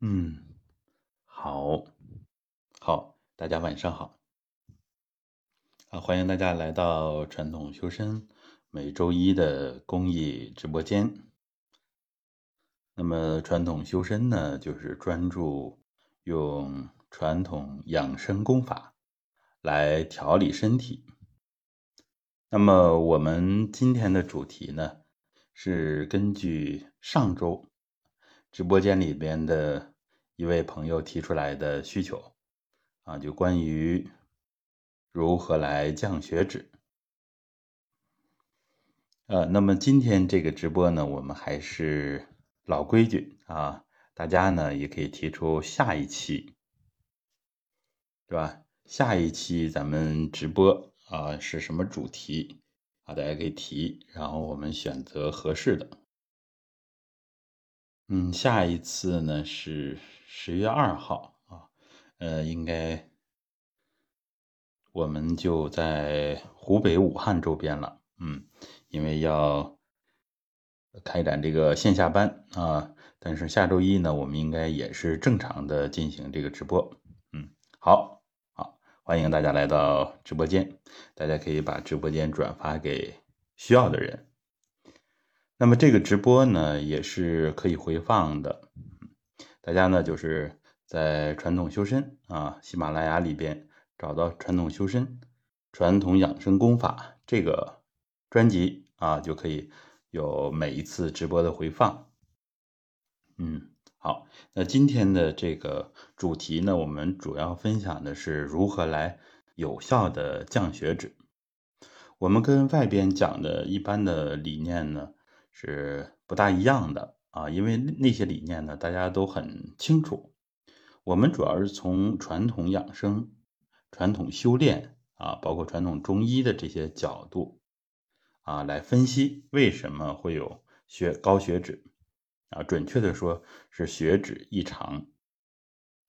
嗯，好，好，大家晚上好，啊，欢迎大家来到传统修身每周一的公益直播间。那么，传统修身呢，就是专注用传统养生功法来调理身体。那么，我们今天的主题呢，是根据上周。直播间里边的一位朋友提出来的需求啊，就关于如何来降血脂。呃，那么今天这个直播呢，我们还是老规矩啊，大家呢也可以提出下一期，对吧？下一期咱们直播啊是什么主题啊？大家可以提，然后我们选择合适的。嗯，下一次呢是十月二号啊，呃，应该我们就在湖北武汉周边了，嗯，因为要开展这个线下班啊，但是下周一呢，我们应该也是正常的进行这个直播，嗯，好，好，欢迎大家来到直播间，大家可以把直播间转发给需要的人。那么这个直播呢也是可以回放的，大家呢就是在传统修身啊喜马拉雅里边找到传统修身传统养生功法这个专辑啊，就可以有每一次直播的回放。嗯，好，那今天的这个主题呢，我们主要分享的是如何来有效的降血脂。我们跟外边讲的一般的理念呢。是不大一样的啊，因为那些理念呢，大家都很清楚。我们主要是从传统养生、传统修炼啊，包括传统中医的这些角度啊，来分析为什么会有血高血脂啊，准确的说是血脂异常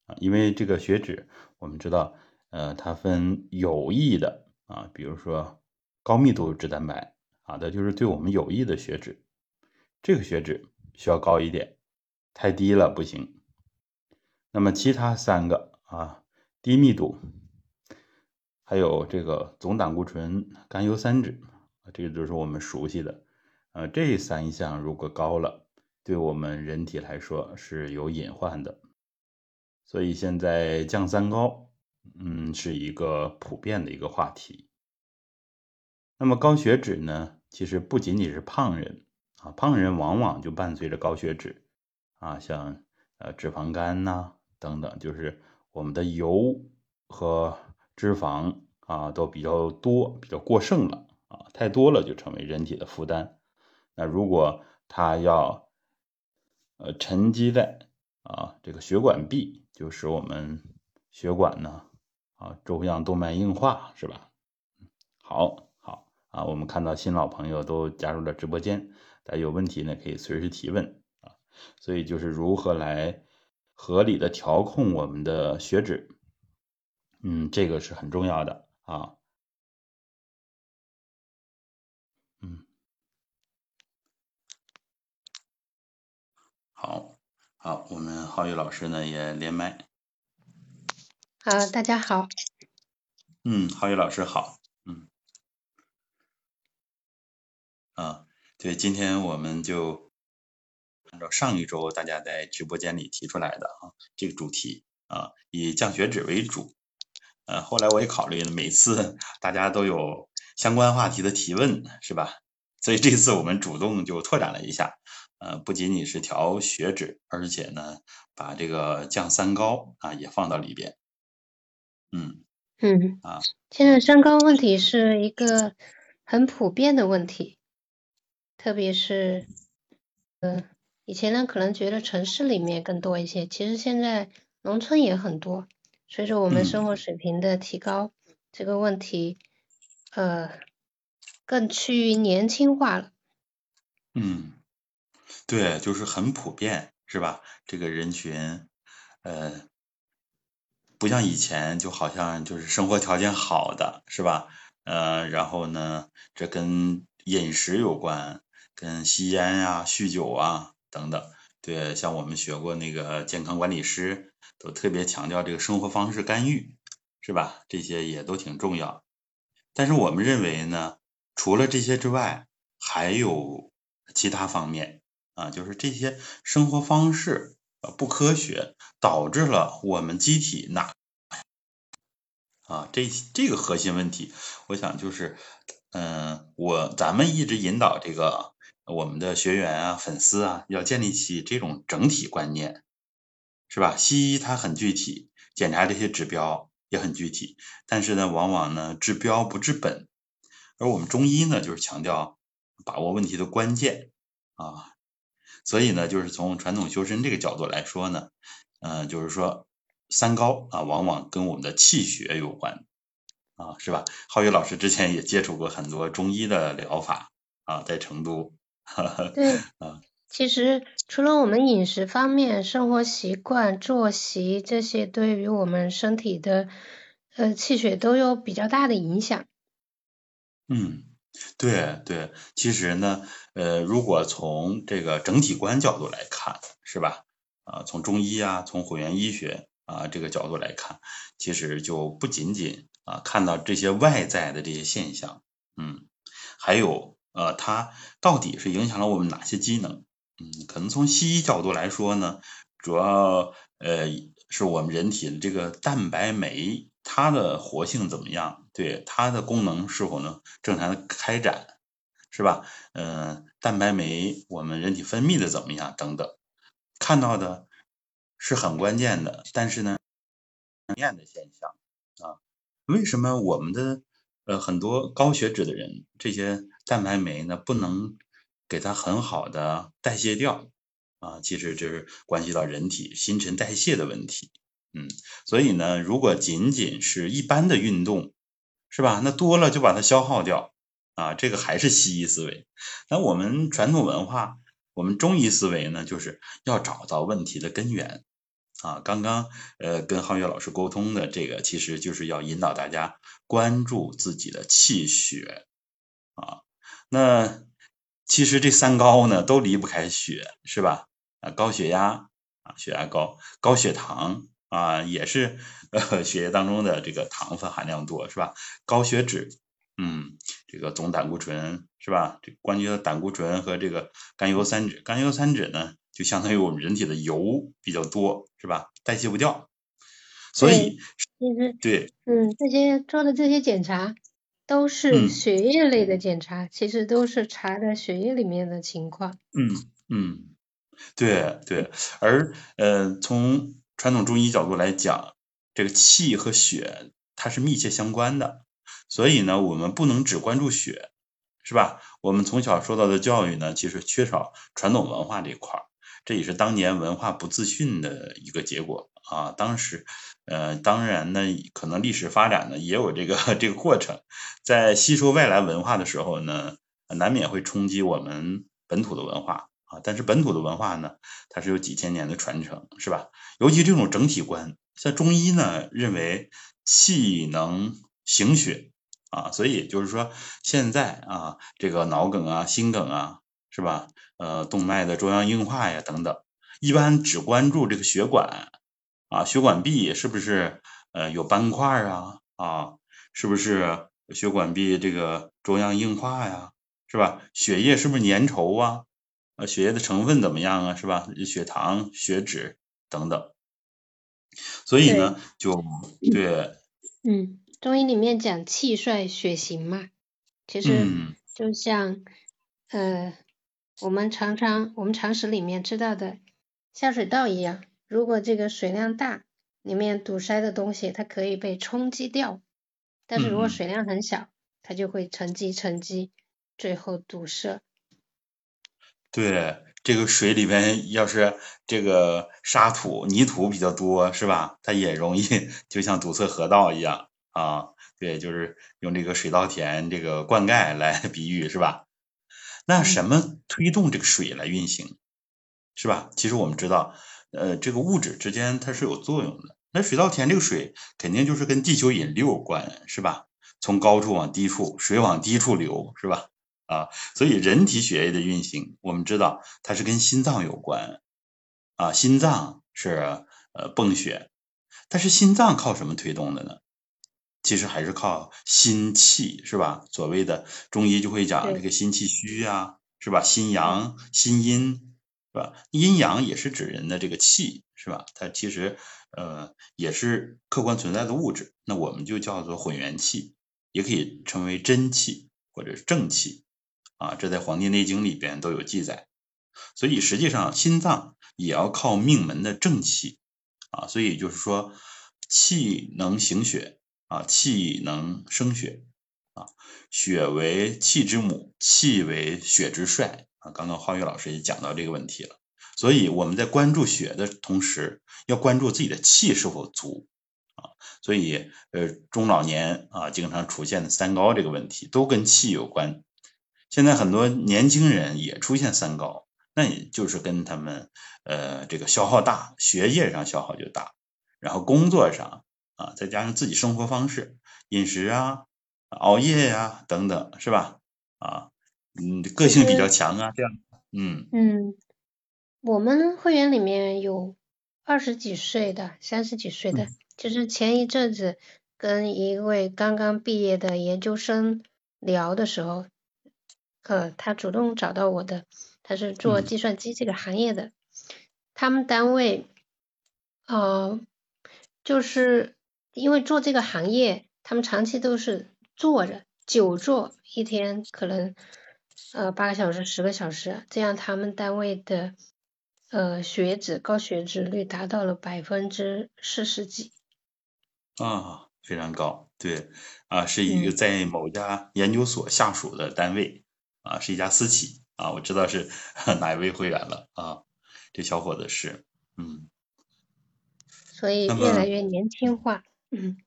啊。因为这个血脂，我们知道，呃，它分有益的啊，比如说高密度脂蛋白啊，它就是对我们有益的血脂。这个血脂需要高一点，太低了不行。那么其他三个啊，低密度，还有这个总胆固醇、甘油三酯，这个就是我们熟悉的。呃，这三项如果高了，对我们人体来说是有隐患的。所以现在降三高，嗯，是一个普遍的一个话题。那么高血脂呢，其实不仅仅是胖人。啊，胖人往往就伴随着高血脂，啊，像呃脂肪肝呐等等，就是我们的油和脂肪啊都比较多，比较过剩了啊，太多了就成为人体的负担。那如果它要呃沉积在啊这个血管壁，就使我们血管呢啊粥样动脉硬化，是吧？好好啊，我们看到新老朋友都加入了直播间。大家有问题呢，可以随时提问啊。所以就是如何来合理的调控我们的血脂，嗯，这个是很重要的啊。嗯，好，好，我们浩宇老师呢也连麦。好，大家好。嗯，浩宇老师好。嗯，啊。对，今天我们就按照上一周大家在直播间里提出来的啊，这个主题啊，以降血脂为主。呃，后来我也考虑了，每次 大家都有相关话题的提问，是吧？所以这次我们主动就拓展了一下，呃，不仅仅是调血脂，而且呢，把这个降三高啊也放到里边。嗯嗯啊，现在三高问题是一个很普遍的问题。特别是，嗯，以前呢可能觉得城市里面更多一些，其实现在农村也很多。随着我们生活水平的提高，这个问题，呃，更趋于年轻化了。嗯，对，就是很普遍，是吧？这个人群，呃，不像以前，就好像就是生活条件好的，是吧？呃，然后呢，这跟饮食有关。跟吸烟呀、酗酒啊等等，对，像我们学过那个健康管理师，都特别强调这个生活方式干预，是吧？这些也都挺重要。但是我们认为呢，除了这些之外，还有其他方面啊，就是这些生活方式不科学，导致了我们机体哪啊这这个核心问题，我想就是，嗯，我咱们一直引导这个我们的学员啊、粉丝啊，要建立起这种整体观念，是吧？西医它很具体，检查这些指标。也很具体，但是呢，往往呢治标不治本，而我们中医呢就是强调把握问题的关键啊，所以呢，就是从传统修身这个角度来说呢，嗯，就是说三高啊，往往跟我们的气血有关啊，是吧？浩宇老师之前也接触过很多中医的疗法啊，在成都，对啊。其实除了我们饮食方面、生活习惯、作息这些，对于我们身体的呃气血都有比较大的影响。嗯，对对，其实呢，呃，如果从这个整体观角度来看，是吧？啊，从中医啊，从混元医学啊这个角度来看，其实就不仅仅啊看到这些外在的这些现象，嗯，还有呃，它到底是影响了我们哪些机能？嗯，可能从西医角度来说呢，主要呃是我们人体的这个蛋白酶，它的活性怎么样？对它的功能是否能正常的开展，是吧？嗯，蛋白酶我们人体分泌的怎么样？等等，看到的是很关键的，但是呢，面的现象啊，为什么我们的呃很多高血脂的人，这些蛋白酶呢不能？给它很好的代谢掉啊，其实就是关系到人体新陈代谢的问题，嗯，所以呢，如果仅仅是一般的运动，是吧？那多了就把它消耗掉啊，这个还是西医思维。那我们传统文化，我们中医思维呢，就是要找到问题的根源啊。刚刚呃跟浩月老师沟通的这个，其实就是要引导大家关注自己的气血啊，那。其实这三高呢都离不开血，是吧？啊，高血压啊，血压高，高血糖啊，也是呃 血液当中的这个糖分含量多，是吧？高血脂，嗯，这个总胆固醇是吧？这关节的胆固醇和这个甘油三酯，甘油三酯呢就相当于我们人体的油比较多，是吧？代谢不掉，所以其实对，嗯，这些做的这些检查。都是血液类的检查，其实都是查的血液里面的情况。嗯嗯，对对，而呃从传统中医角度来讲，这个气和血它是密切相关的，所以呢，我们不能只关注血，是吧？我们从小受到的教育呢，其实缺少传统文化这块儿，这也是当年文化不自信的一个结果啊。当时。呃，当然呢，可能历史发展呢也有这个 这个过程，在吸收外来文化的时候呢，难免会冲击我们本土的文化啊。但是本土的文化呢，它是有几千年的传承，是吧？尤其这种整体观，像中医呢认为气能行血啊，所以就是说现在啊，这个脑梗啊、心梗啊，是吧？呃，动脉的中央硬化呀等等，一般只关注这个血管。啊，血管壁是不是呃有斑块啊？啊，是不是血管壁这个中央硬化呀？是吧？血液是不是粘稠啊？啊，血液的成分怎么样啊？是吧？血糖、血脂等等。所以呢，就对。嗯，中医里面讲气帅血行嘛，其实就像呃我们常常我们常识里面知道的下水道一样。如果这个水量大，里面堵塞的东西它可以被冲击掉，但是如果水量很小，它就会沉积沉积，最后堵塞。对，这个水里边要是这个沙土泥土比较多，是吧？它也容易就像堵塞河道一样啊。对，就是用这个水稻田这个灌溉来 比喻，是吧？那什么推动这个水来运行，是吧？其实我们知道。呃，这个物质之间它是有作用的。那水稻田这个水肯定就是跟地球引力有关，是吧？从高处往低处，水往低处流，是吧？啊，所以人体血液的运行，我们知道它是跟心脏有关啊，心脏是呃泵血，但是心脏靠什么推动的呢？其实还是靠心气，是吧？所谓的中医就会讲这个心气虚啊，是吧？心阳、心阴，是吧？阴阳也是指人的这个气，是吧？它其实呃也是客观存在的物质，那我们就叫做混元气，也可以称为真气或者是正气啊，这在《黄帝内经》里边都有记载。所以实际上心脏也要靠命门的正气啊，所以就是说气能行血。啊，气能生血啊，血为气之母，气为血之帅啊。刚刚浩宇老师也讲到这个问题了，所以我们在关注血的同时，要关注自己的气是否足啊。所以呃，中老年啊，经常出现的三高这个问题，都跟气有关。现在很多年轻人也出现三高，那也就是跟他们呃这个消耗大，学业上消耗就大，然后工作上。啊，再加上自己生活方式、饮食啊、熬夜呀等等，是吧？啊，嗯，个性比较强啊，这样，嗯嗯，我们会员里面有二十几岁的、三十几岁的，就是前一阵子跟一位刚刚毕业的研究生聊的时候，呃，他主动找到我的，他是做计算机这个行业的，他们单位，呃，就是。因为做这个行业，他们长期都是坐着，久坐，一天可能呃八个小时、十个小时，这样他们单位的呃血脂高血脂率达到了百分之四十几。啊，非常高，对，啊，是一个在某家研究所下属的单位，啊，是一家私企，啊，我知道是 哪一位会员了，啊，这小伙子是，嗯。所以越来越年轻化。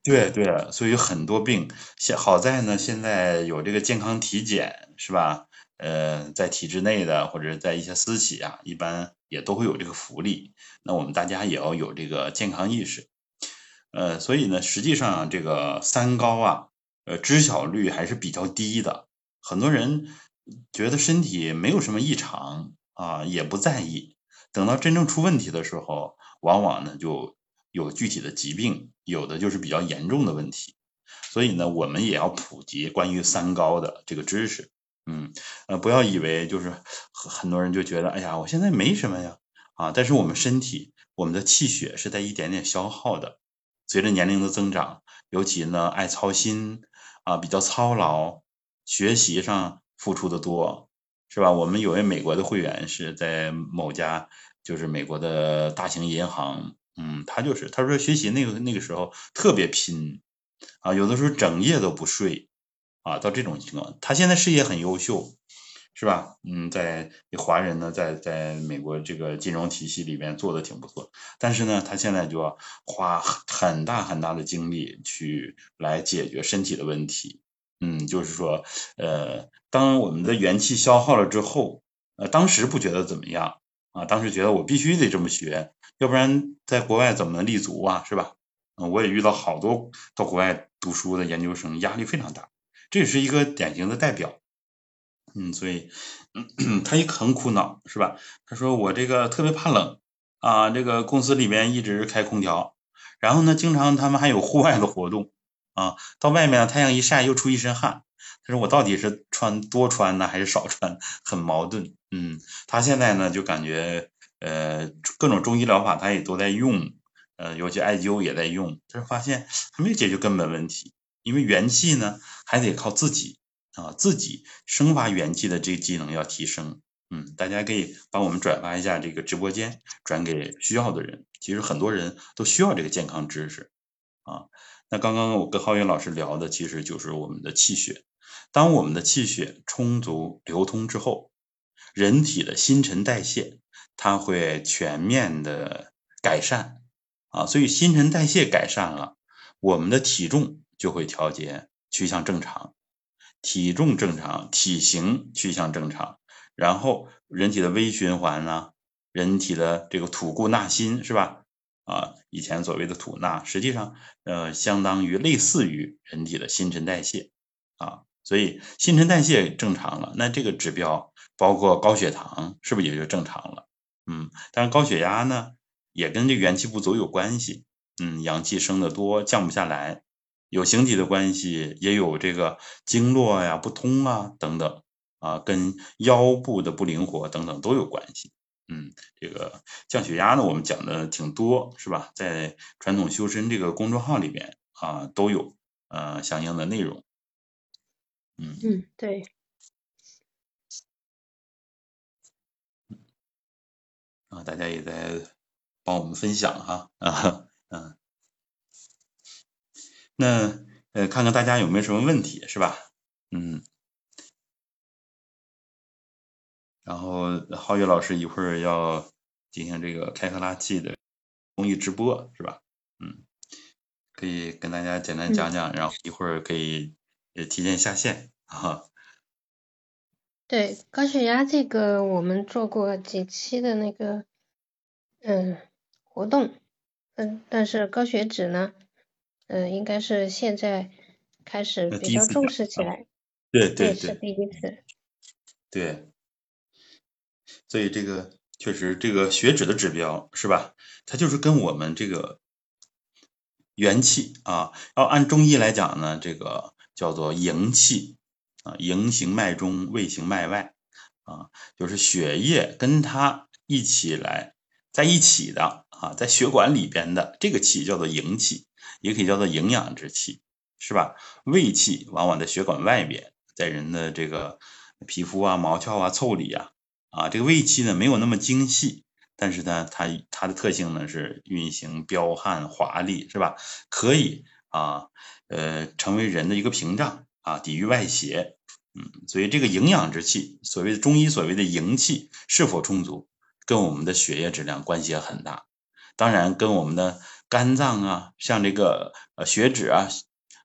对对，所以很多病，现好在呢，现在有这个健康体检，是吧？呃，在体制内的或者在一些私企啊，一般也都会有这个福利。那我们大家也要有这个健康意识。呃，所以呢，实际上这个三高啊，呃，知晓率还是比较低的。很多人觉得身体没有什么异常啊，也不在意。等到真正出问题的时候，往往呢就。有具体的疾病，有的就是比较严重的问题，所以呢，我们也要普及关于三高的这个知识。嗯，呃，不要以为就是很多人就觉得，哎呀，我现在没什么呀，啊，但是我们身体，我们的气血是在一点点消耗的。随着年龄的增长，尤其呢爱操心啊，比较操劳，学习上付出的多，是吧？我们有位美国的会员是在某家就是美国的大型银行。嗯，他就是，他说学习那个那个时候特别拼啊，有的时候整夜都不睡啊，到这种情况，他现在事业很优秀，是吧？嗯，在华人呢，在在美国这个金融体系里面做的挺不错，但是呢，他现在就要花很大很大的精力去来解决身体的问题。嗯，就是说，呃，当我们的元气消耗了之后，呃，当时不觉得怎么样啊，当时觉得我必须得这么学。要不然在国外怎么能立足啊，是吧？嗯，我也遇到好多到国外读书的研究生，压力非常大，这也是一个典型的代表。嗯，所以嗯 他也很苦恼，是吧？他说我这个特别怕冷啊，这个公司里面一直开空调，然后呢，经常他们还有户外的活动啊，到外面太阳一晒又出一身汗。他说我到底是穿多穿呢，还是少穿？很矛盾。嗯，他现在呢就感觉。呃，各种中医疗法他也都在用，呃，尤其艾灸也在用，但是发现还没有解决根本问题，因为元气呢还得靠自己啊，自己生发元气的这个技能要提升。嗯，大家可以帮我们转发一下这个直播间，转给需要的人。其实很多人都需要这个健康知识啊。那刚刚我跟浩云老师聊的，其实就是我们的气血。当我们的气血充足流通之后，人体的新陈代谢。它会全面的改善啊，所以新陈代谢改善了，我们的体重就会调节趋向正常，体重正常，体型趋向正常，然后人体的微循环呢，人体的这个吐故纳新是吧？啊，以前所谓的吐纳，实际上呃相当于类似于人体的新陈代谢啊，所以新陈代谢正常了，那这个指标包括高血糖是不是也就正常了？嗯，但是高血压呢，也跟这元气不足有关系。嗯，阳气升的多，降不下来，有形体的关系，也有这个经络呀不通啊等等啊，跟腰部的不灵活等等都有关系。嗯，这个降血压呢，我们讲的挺多，是吧？在传统修身这个公众号里边啊，都有呃相应的内容。嗯嗯，对。啊，大家也在帮我们分享哈啊嗯，那呃看看大家有没有什么问题是吧？嗯，然后浩月老师一会儿要进行这个开课拉气的公益直播是吧？嗯，可以跟大家简单讲讲，然后一会儿可以也提前下线哈。对高血压这个，我们做过几期的那个嗯活动，嗯，但是高血脂呢，嗯，应该是现在开始比较重视起来，对对对，是第一次，对，所以这个确实这个血脂的指标是吧？它就是跟我们这个元气啊，要按中医来讲呢，这个叫做营气。啊，营行脉中，卫行脉外，啊，就是血液跟它一起来在一起的啊，在血管里边的这个气叫做营气，也可以叫做营养之气，是吧？卫气往往在血管外边，在人的这个皮肤啊、毛窍啊、腠理啊，啊，这个卫气呢没有那么精细，但是呢，它它的特性呢是运行彪悍华丽，是吧？可以啊，呃，成为人的一个屏障。啊，抵御外邪，嗯，所以这个营养之气，所谓的中医所谓的营气是否充足，跟我们的血液质量关系也很大。当然，跟我们的肝脏啊，像这个呃血脂啊，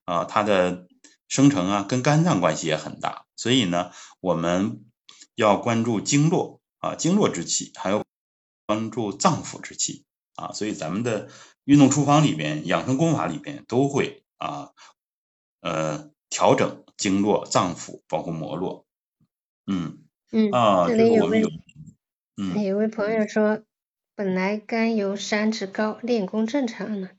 啊它的生成啊，跟肝脏关系也很大。所以呢，我们要关注经络啊，经络之气，还有关注脏腑之气啊。所以咱们的运动处方里边、养生功法里边都会啊，呃。调整经络、脏腑，包括膜络。嗯嗯啊，这里有位嗯有位朋友说，本来甘油三酯高，练功正常呢。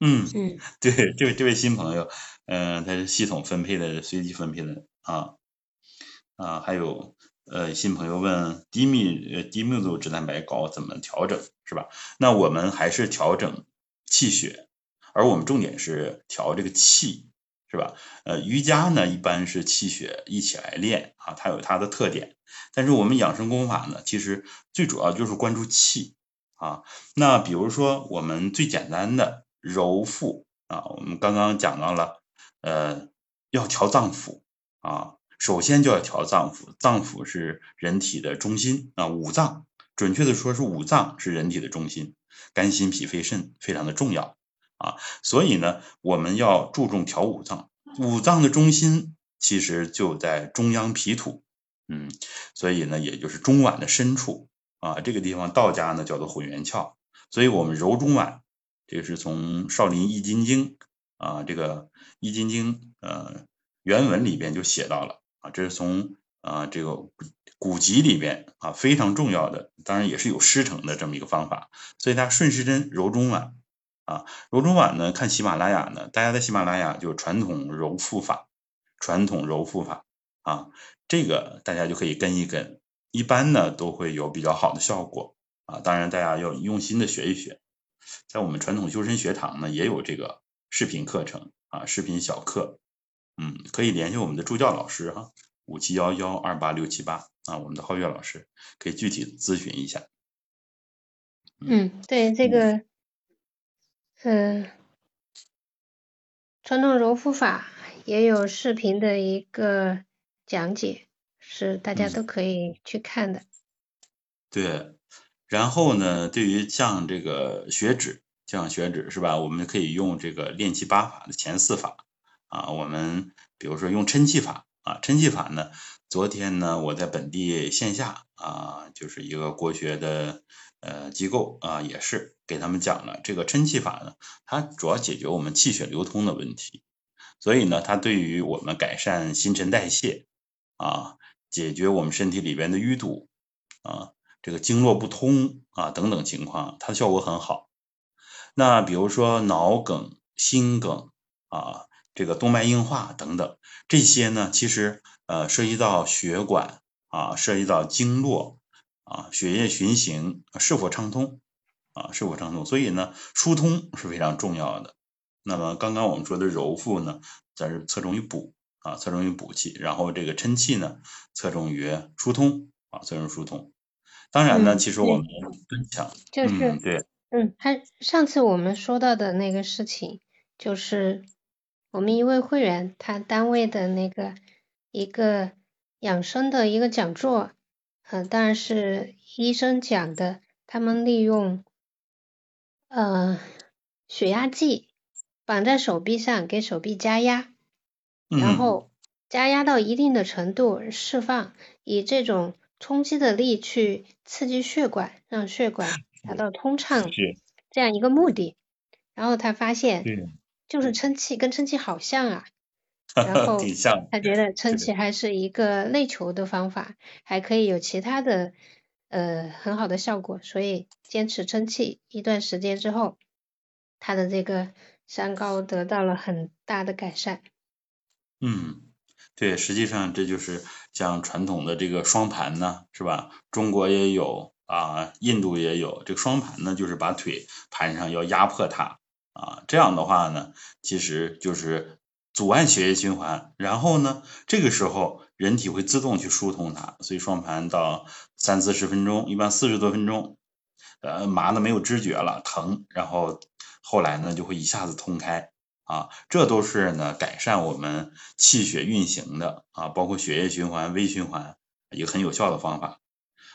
嗯嗯，对，这位这位新朋友，嗯，他是系统分配的，随机分配的啊啊，还有呃新朋友问低密呃低密度脂蛋白高怎么调整是吧？那我们还是调整气血，而我们重点是调这个气。是吧？呃，瑜伽呢，一般是气血一起来练啊，它有它的特点。但是我们养生功法呢，其实最主要就是关注气啊。那比如说我们最简单的揉腹啊，我们刚刚讲到了，呃，要调脏腑啊，首先就要调脏腑，脏腑是人体的中心啊，五脏，准确的说是五脏是人体的中心，肝、心、脾、肺、肾非常的重要。啊，所以呢，我们要注重调五脏，五脏的中心其实就在中央脾土，嗯，所以呢，也就是中脘的深处啊，这个地方道家呢叫做混元窍，所以我们揉中脘，这个是从《少林易筋经》啊，这个易筋经呃原文里边就写到了啊，这是从啊这个古籍里边啊非常重要的，当然也是有师承的这么一个方法，所以它顺时针揉中脘。啊，柔中脘呢？看喜马拉雅呢，大家在喜马拉雅就传统揉腹法，传统揉腹法啊，这个大家就可以跟一跟，一般呢都会有比较好的效果啊。当然大家要用心的学一学，在我们传统修身学堂呢也有这个视频课程啊，视频小课，嗯，可以联系我们的助教老师哈，五七幺幺二八六七八啊，我们的皓月老师可以具体咨询一下。嗯，对这个。嗯，传统揉腹法也有视频的一个讲解，是大家都可以去看的。对，然后呢，对于像这个血脂，降血脂是吧？我们可以用这个练气八法的前四法啊。我们比如说用抻气法啊，抻气法呢，昨天呢我在本地线下啊，就是一个国学的呃机构啊，也是。给他们讲了这个抻气法呢，它主要解决我们气血流通的问题，所以呢，它对于我们改善新陈代谢啊，解决我们身体里边的淤堵啊，这个经络不通啊等等情况，它的效果很好。那比如说脑梗、心梗啊，这个动脉硬化等等，这些呢，其实呃涉及到血管啊，涉及到经络啊，血液循行是否畅通啊，是否畅通，所以呢，疏通是非常重要的。那么刚刚我们说的揉腹呢，则是侧重于补啊，侧重于补气，然后这个抻气呢，侧重于疏通啊，侧重于疏通。当然呢，其实我们蹲强，就是对。嗯，还上次我们说到的那个事情，就是我们一位会员他单位的那个一个养生的一个讲座，嗯，当然是医生讲的，他们利用呃血压计绑在手臂上，给手臂加压，然后加压到一定的程度释放，以这种冲击的力去刺激血管，让血管。达到通畅这样一个目的，然后他发现，就是撑气跟撑气好像啊，然后他觉得撑起还是一个内求的方法，还可以有其他的呃很好的效果，所以坚持撑气一段时间之后，他的这个三高得到了很大的改善。嗯，对，实际上这就是像传统的这个双盘呢，是吧？中国也有。啊，印度也有这个双盘呢，就是把腿盘上要压迫它啊，这样的话呢，其实就是阻碍血液循环，然后呢，这个时候人体会自动去疏通它，所以双盘到三四十分钟，一般四十多分钟，呃，麻的没有知觉了，疼，然后后来呢就会一下子通开啊，这都是呢改善我们气血运行的啊，包括血液循环、微循环一个很有效的方法。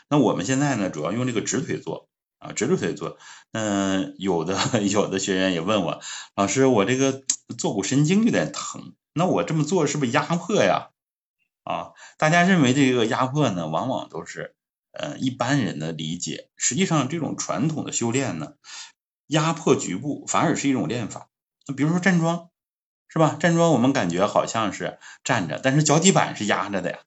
那我们现在呢，主要用这个直腿做啊，直着腿做。嗯，有的 有的学员也问我，老师，我这个坐骨神经有点疼，那我这么做是不是压迫呀？啊，大家认为这个压迫呢，往往都是呃一般人的理解。实际上，这种传统的修炼呢，压迫局部反而是一种练法。那比如说站桩，是吧？站桩我们感觉好像是站着，但是脚底板是压着的呀，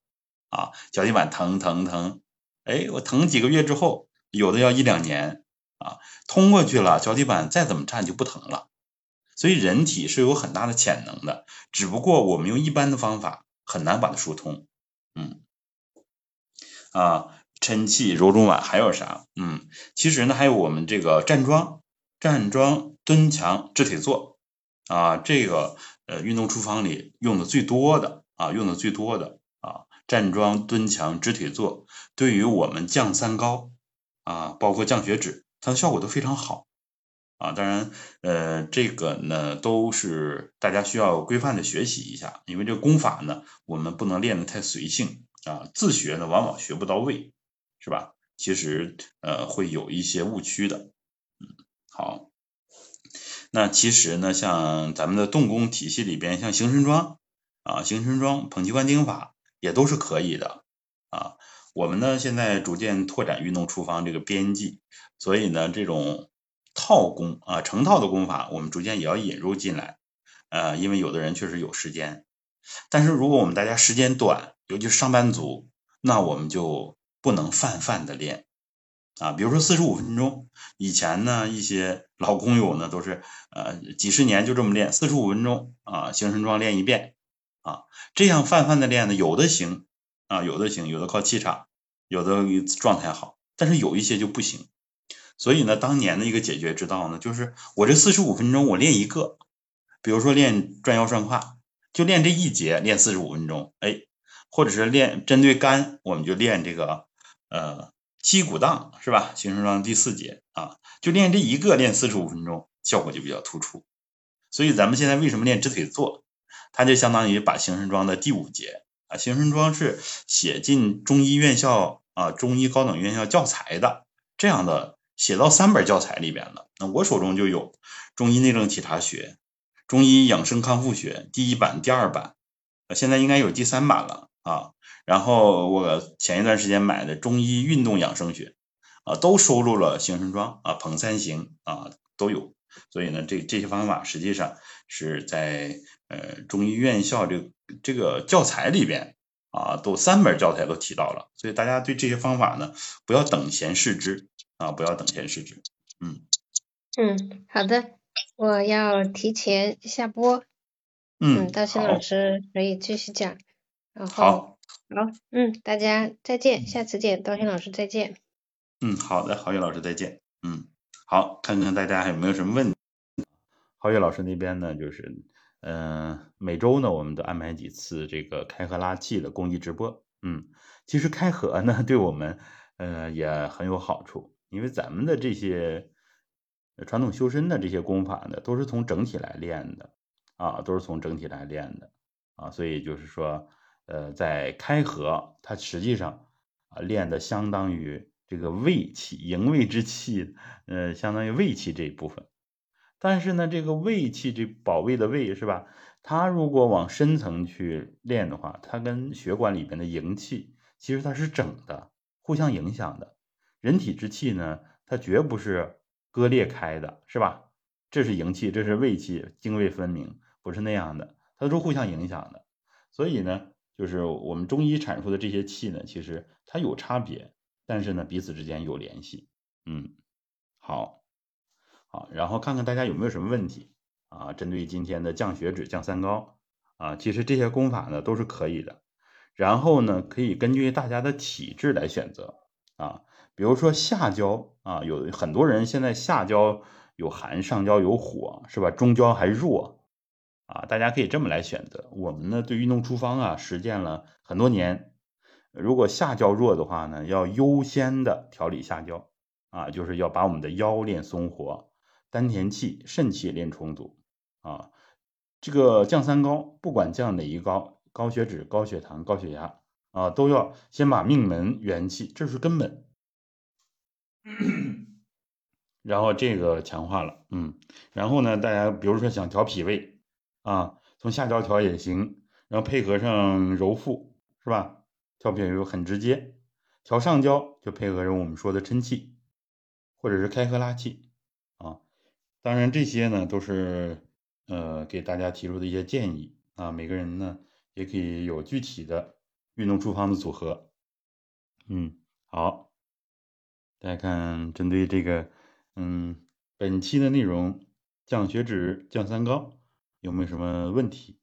啊，脚底板疼疼疼。哎，我疼几个月之后，有的要一两年啊，通过去了，脚底板再怎么站就不疼了。所以人体是有很大的潜能的，只不过我们用一般的方法很难把它疏通。嗯，啊，抻气、揉中脘还有啥？嗯，其实呢还有我们这个站桩、站桩、蹲墙、直腿坐啊，这个呃运动处方里用的最多的啊，用的最多的啊。站桩、蹲墙、直腿坐，对于我们降三高啊，包括降血脂，它的效果都非常好啊。当然，呃，这个呢都是大家需要规范的学习一下，因为这个功法呢，我们不能练的太随性啊，自学呢往往学不到位，是吧？其实呃会有一些误区的。嗯，好，那其实呢，像咱们的动功体系里边，像形神桩啊、形神桩、捧气观顶法。也都是可以的，我们呢现在逐渐拓展运动处方这个边际，所以呢这种套功啊成套的功法，我们逐渐也要引入进来，呃，因为有的人确实有时间，但是如果我们大家时间短，尤其上班族，那我们就不能泛泛的练啊，比如说四十五分钟，以前呢一些老工友呢都是呃几十年就这么练，四十五分钟啊形神桩练一遍。啊，这样泛泛的练呢，有的行啊，有的行，有的靠气场，有的状态好，但是有一些就不行。所以呢，当年的一个解决之道呢，就是我这四十五分钟我练一个，比如说练转腰转胯，就练这一节，练四十五分钟，哎，或者是练针对肝，我们就练这个呃击鼓荡，是吧？形神桩第四节啊，就练这一个，练四十五分钟，效果就比较突出。所以咱们现在为什么练直腿坐？它就相当于把形神桩的第五节啊，形神桩是写进中医院校啊，中医高等院校教材的，这样的写到三本教材里边了。那我手中就有《中医内政体察学》《中医养生康复学》第一版、第二版，现在应该有第三版了啊。然后我前一段时间买的《中医运动养生学》啊，都收录了形神桩啊、彭三行啊都有。所以呢，这这些方法实际上是在呃中医院校这这个教材里边啊，都三本教材都提到了，所以大家对这些方法呢，不要等闲视之啊，不要等闲视之。嗯嗯，好的，我要提前下播。嗯，道新老师可以继续讲。然后好，好，嗯，大家再见，下次见，道新老师再见。嗯，好的，郝宇老师再见。嗯，好，看看大家还有没有什么问题。郝宇老师那边呢，就是。嗯，每周呢，我们都安排几次这个开合拉气的公益直播。嗯，其实开合呢，对我们呃也很有好处，因为咱们的这些传统修身的这些功法呢，都是从整体来练的啊，都是从整体来练的啊，所以就是说，呃，在开合，它实际上啊练的相当于这个胃气、营卫之气，呃，相当于胃气这一部分。但是呢，这个胃气，这保卫的卫是吧？它如果往深层去练的话，它跟血管里边的营气其实它是整的，互相影响的。人体之气呢，它绝不是割裂开的，是吧？这是营气，这是胃气，泾渭分明，不是那样的，它都是互相影响的。所以呢，就是我们中医阐述的这些气呢，其实它有差别，但是呢，彼此之间有联系。嗯，好。好，然后看看大家有没有什么问题啊？针对今天的降血脂、降三高啊，其实这些功法呢都是可以的。然后呢，可以根据大家的体质来选择啊。比如说下焦啊，有很多人现在下焦有寒，上焦有火，是吧？中焦还弱啊，大家可以这么来选择。我们呢，对运动处方啊实践了很多年。如果下焦弱的话呢，要优先的调理下焦啊，就是要把我们的腰练松活。丹田气、肾气练充足啊，这个降三高，不管降哪一高，高血脂、高血糖、高血压啊，都要先把命门元气，这是根本，然后这个强化了，嗯，然后呢，大家比如说想调脾胃啊，从下焦调也行，然后配合上揉腹，是吧？调脾胃很直接，调上焦就配合着我们说的抻气，或者是开合拉气啊。当然，这些呢都是呃给大家提出的一些建议啊，每个人呢也可以有具体的运动处方的组合。嗯，好，大家看，针对这个嗯本期的内容，降血脂、降三高有没有什么问题？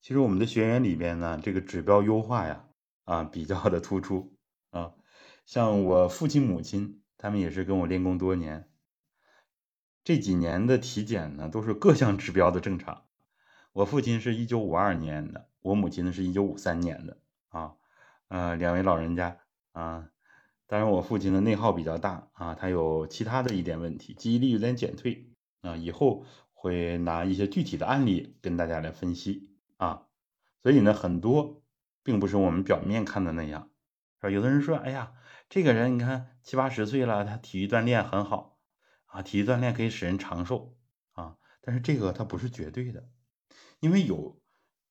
其实我们的学员里边呢，这个指标优化呀啊比较的突出啊，像我父亲、母亲，他们也是跟我练功多年。这几年的体检呢，都是各项指标的正常。我父亲是一九五二年的，我母亲呢是一九五三年的啊，呃，两位老人家啊，当然我父亲的内耗比较大啊，他有其他的一点问题，记忆力有点减退啊，以后会拿一些具体的案例跟大家来分析啊。所以呢，很多并不是我们表面看的那样，是吧？有的人说，哎呀，这个人你看七八十岁了，他体育锻炼很好。啊，体育锻炼可以使人长寿啊，但是这个它不是绝对的，因为有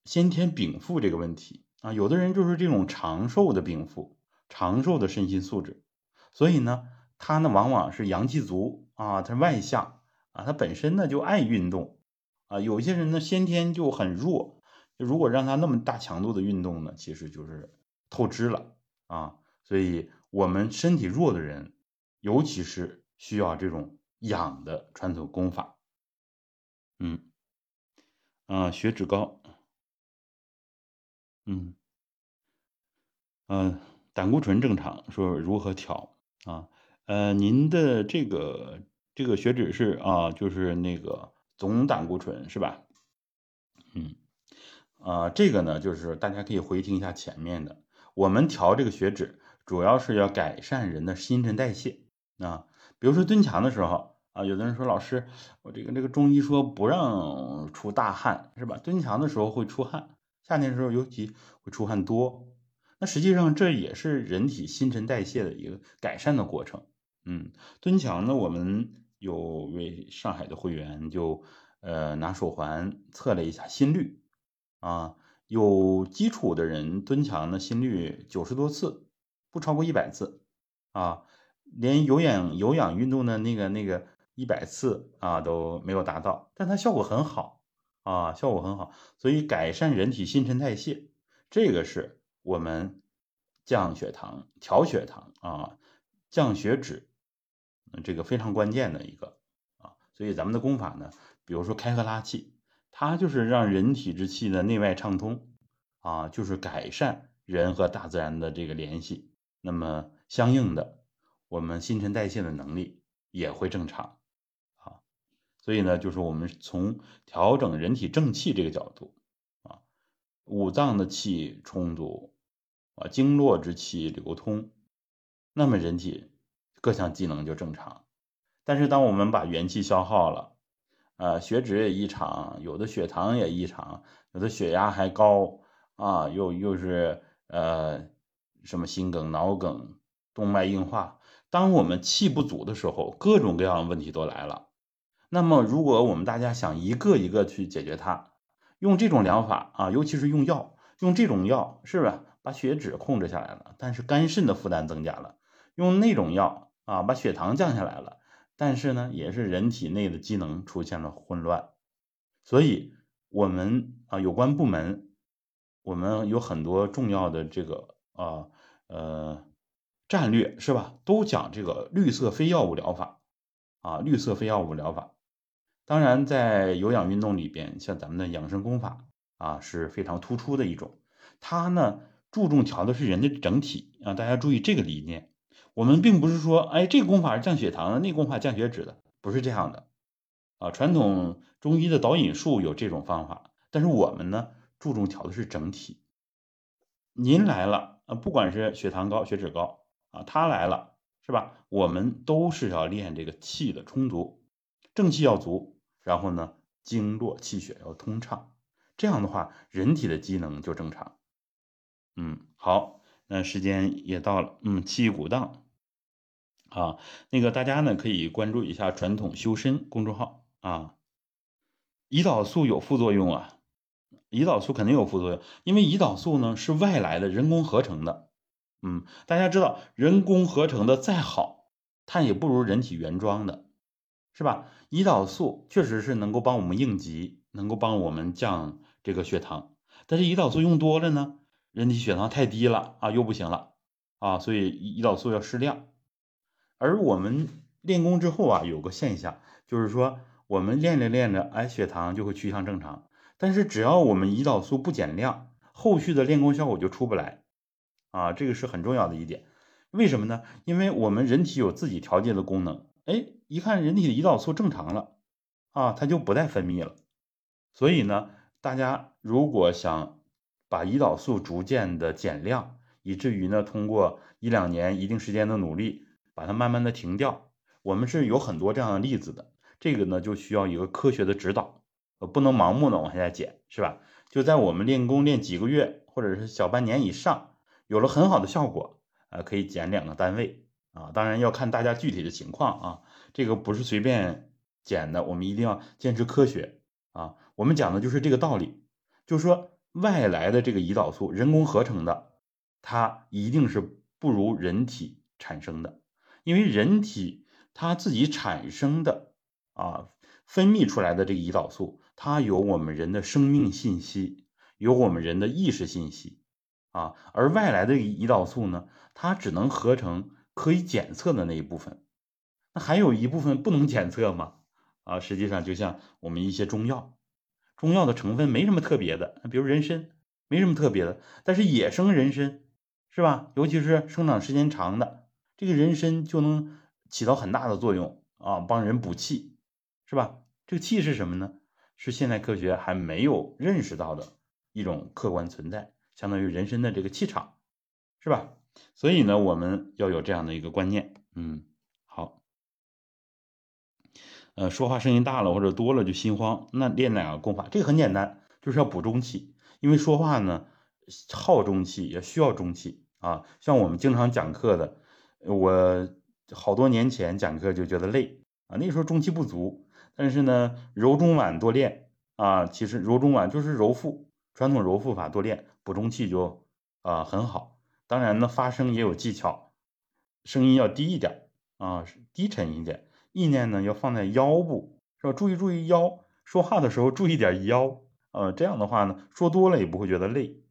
先天禀赋这个问题啊，有的人就是这种长寿的禀赋，长寿的身心素质，所以呢，他呢往往是阳气足啊，他外向啊，他本身呢就爱运动啊，有些人呢先天就很弱，如果让他那么大强度的运动呢，其实就是透支了啊，所以我们身体弱的人，尤其是需要这种。养的传统功法，嗯，啊，血脂高，嗯，嗯，胆固醇正常，说如何调啊？呃，您的这个这个血脂是啊，就是那个总胆固醇是吧？嗯，啊，这个呢，就是大家可以回听一下前面的，我们调这个血脂，主要是要改善人的新陈代谢啊。比如说蹲墙的时候啊，有的人说老师，我这个这个中医说不让出大汗是吧？蹲墙的时候会出汗，夏天的时候尤其会出汗多。那实际上这也是人体新陈代谢的一个改善的过程。嗯，蹲墙呢，我们有位上海的会员就呃拿手环测了一下心率啊，有基础的人蹲墙的心率九十多次，不超过一百次啊。连有氧有氧运动的那个那个一百次啊都没有达到，但它效果很好啊，效果很好。所以改善人体新陈代谢，这个是我们降血糖、调血糖啊、降血脂，这个非常关键的一个啊。所以咱们的功法呢，比如说开合拉气，它就是让人体之气的内外畅通啊，就是改善人和大自然的这个联系。那么相应的，我们新陈代谢的能力也会正常啊。所以呢，就是我们从调整人体正气这个角度啊。五脏的气充足，啊，经络之气流通，那么人体各项机能就正常。但是当我们把元气消耗了，啊，血脂也异常，有的血糖也异常，有的血压还高，啊，又又是呃什么心梗、脑梗、动脉硬化。当我们气不足的时候，各种各样的问题都来了。那么如果我们大家想一个一个去解决它。用这种疗法啊，尤其是用药，用这种药是吧，把血脂控制下来了，但是肝肾的负担增加了；用那种药啊，把血糖降下来了，但是呢，也是人体内的机能出现了混乱。所以，我们啊，有关部门，我们有很多重要的这个啊呃战略是吧，都讲这个绿色非药物疗法啊，绿色非药物疗法。当然，在有氧运动里边，像咱们的养生功法啊是非常突出的一种。它呢注重调的是人的整体啊，大家注意这个理念。我们并不是说，哎，这个功法是降血糖的，那个功法降血脂的，不是这样的啊。传统中医的导引术有这种方法，但是我们呢注重调的是整体。您来了啊，不管是血糖高、血脂高啊，他来了是吧？我们都是要练这个气的充足，正气要足。然后呢，经络气血要通畅，这样的话，人体的机能就正常。嗯，好，那时间也到了。嗯，气鼓荡啊，那个大家呢可以关注一下传统修身公众号啊。胰岛素有副作用啊，胰岛素肯定有副作用，因为胰岛素呢是外来的人工合成的。嗯，大家知道，人工合成的再好，它也不如人体原装的。是吧？胰岛素确实是能够帮我们应急，能够帮我们降这个血糖。但是胰岛素用多了呢，人体血糖太低了啊，又不行了啊。所以胰岛素要适量。而我们练功之后啊，有个现象，就是说我们练着练着，哎，血糖就会趋向正常。但是只要我们胰岛素不减量，后续的练功效果就出不来啊。这个是很重要的一点。为什么呢？因为我们人体有自己调节的功能。哎，一看人体的胰岛素正常了，啊，它就不再分泌了。所以呢，大家如果想把胰岛素逐渐的减量，以至于呢，通过一两年一定时间的努力，把它慢慢的停掉，我们是有很多这样的例子的。这个呢，就需要一个科学的指导，呃，不能盲目的往下减，是吧？就在我们练功练几个月，或者是小半年以上，有了很好的效果，呃，可以减两个单位。啊，当然要看大家具体的情况啊，这个不是随便减的，我们一定要坚持科学啊。我们讲的就是这个道理，就是说外来的这个胰岛素人工合成的，它一定是不如人体产生的，因为人体它自己产生的啊，分泌出来的这个胰岛素，它有我们人的生命信息，有我们人的意识信息啊，而外来的胰岛素呢，它只能合成。可以检测的那一部分，那还有一部分不能检测吗？啊，实际上就像我们一些中药，中药的成分没什么特别的，比如人参，没什么特别的，但是野生人参是吧？尤其是生长时间长的，这个人参就能起到很大的作用啊，帮人补气，是吧？这个气是什么呢？是现代科学还没有认识到的一种客观存在，相当于人参的这个气场，是吧？所以呢，我们要有这样的一个观念，嗯，好，呃，说话声音大了或者多了就心慌，那练哪个功法，这个很简单，就是要补中气，因为说话呢耗中气，也需要中气啊。像我们经常讲课的，我好多年前讲课就觉得累啊，那时候中气不足，但是呢，揉中脘多练啊，其实揉中脘就是揉腹，传统揉腹法多练，补中气就啊很好。当然呢，发声也有技巧，声音要低一点啊，低沉一点。意念呢要放在腰部，是吧？注意注意腰，说话的时候注意点腰，呃，这样的话呢，说多了也不会觉得累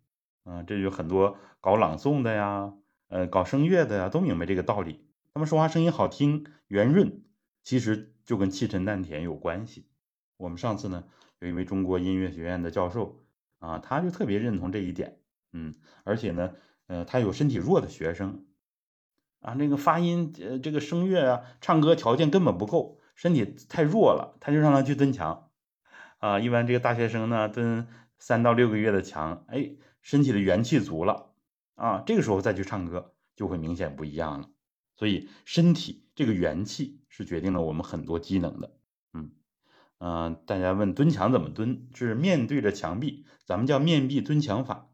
啊，这有很多搞朗诵的呀，呃，搞声乐的呀，都明白这个道理。他们说话声音好听、圆润，其实就跟气沉丹田有关系。我们上次呢，有一位中国音乐学院的教授啊，他就特别认同这一点。嗯，而且呢，呃，他有身体弱的学生啊，那个发音、呃，这个声乐啊，唱歌条件根本不够，身体太弱了，他就让他去蹲墙啊。一般这个大学生呢，蹲三到六个月的墙，哎。身体的元气足了啊，这个时候再去唱歌就会明显不一样了。所以身体这个元气是决定了我们很多机能的。嗯嗯，大家问蹲墙怎么蹲？是面对着墙壁，咱们叫面壁蹲墙法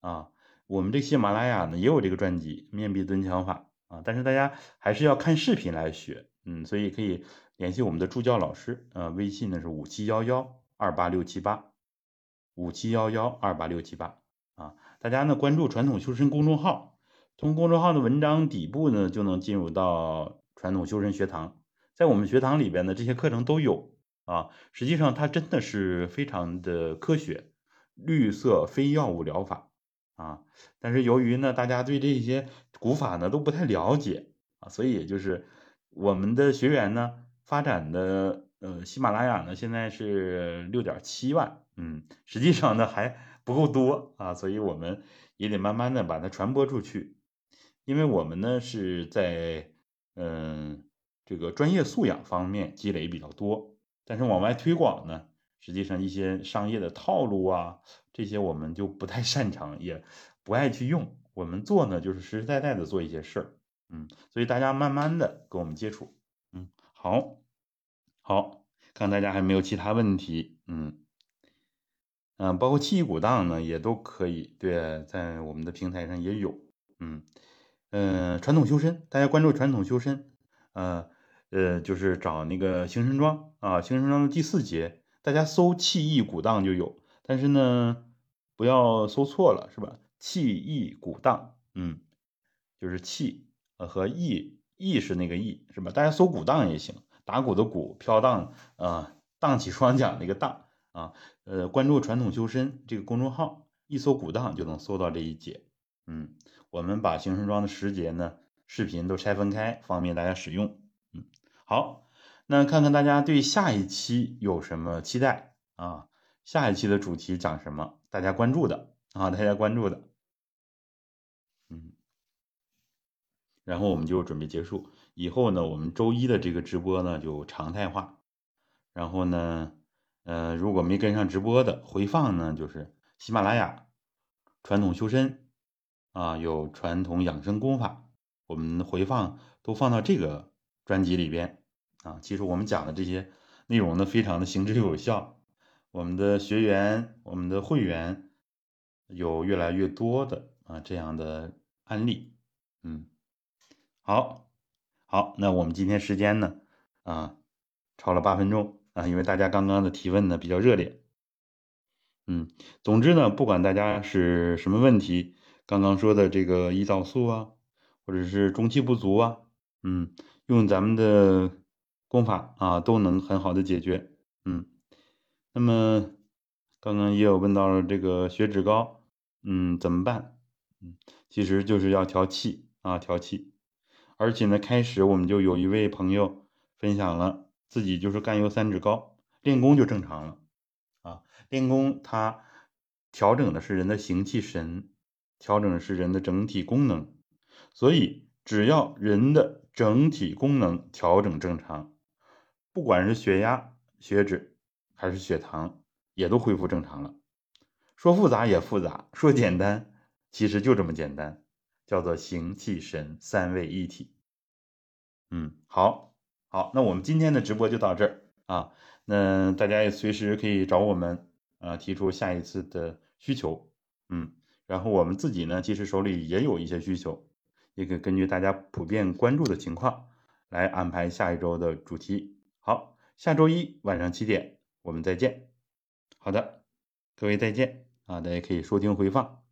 啊。我们这喜马拉雅呢也有这个专辑面壁蹲墙法啊，但是大家还是要看视频来学。嗯，所以可以联系我们的助教老师，呃，微信呢是五七幺幺二八六七八，五七幺幺二八六七八。啊，大家呢关注传统修身公众号，从公众号的文章底部呢就能进入到传统修身学堂，在我们学堂里边呢这些课程都有啊。实际上它真的是非常的科学，绿色非药物疗法啊。但是由于呢大家对这些古法呢都不太了解啊，所以就是我们的学员呢发展的呃喜马拉雅呢现在是六点七万，嗯，实际上呢还。不够多啊，所以我们也得慢慢的把它传播出去，因为我们呢是在嗯这个专业素养方面积累比较多，但是往外推广呢，实际上一些商业的套路啊，这些我们就不太擅长，也不爱去用。我们做呢就是实实在在的做一些事儿，嗯，所以大家慢慢的跟我们接触，嗯，好，好，看大家还没有其他问题，嗯。嗯，包括气义鼓荡呢，也都可以。对，在我们的平台上也有。嗯嗯，传统修身，大家关注传统修身。呃呃，就是找那个行神桩啊，行神桩的第四节，大家搜气义鼓荡就有。但是呢，不要搜错了，是吧？气义鼓荡，嗯，就是气呃和义义是那个义，是吧？大家搜鼓荡也行，打鼓的鼓，飘荡啊，荡起双桨那个荡。啊，呃，关注传统修身这个公众号，一搜古荡就能搜到这一节。嗯，我们把行神桩的十节呢，视频都拆分开，方便大家使用。嗯，好，那看看大家对下一期有什么期待啊？下一期的主题讲什么？大家关注的啊，大家关注的。嗯，然后我们就准备结束，以后呢，我们周一的这个直播呢就常态化，然后呢。呃，如果没跟上直播的回放呢，就是喜马拉雅传统修身啊，有传统养生功法，我们回放都放到这个专辑里边啊。其实我们讲的这些内容呢，非常的行之有效。我们的学员、我们的会员有越来越多的啊这样的案例。嗯，好，好，那我们今天时间呢啊超了八分钟。啊，因为大家刚刚的提问呢比较热烈，嗯，总之呢，不管大家是什么问题，刚刚说的这个胰岛素啊，或者是中气不足啊，嗯，用咱们的功法啊，都能很好的解决，嗯，那么刚刚也有问到了这个血脂高，嗯，怎么办？嗯，其实就是要调气啊，调气，而且呢，开始我们就有一位朋友分享了。自己就是甘油三酯高，练功就正常了啊！练功它调整的是人的形气神，调整的是人的整体功能，所以只要人的整体功能调整正常，不管是血压、血脂还是血糖，也都恢复正常了。说复杂也复杂，说简单其实就这么简单，叫做形气神三位一体。嗯，好。好，那我们今天的直播就到这儿啊。那大家也随时可以找我们啊，提出下一次的需求。嗯，然后我们自己呢，其实手里也有一些需求，也可以根据大家普遍关注的情况来安排下一周的主题。好，下周一晚上七点我们再见。好的，各位再见啊，大家可以收听回放。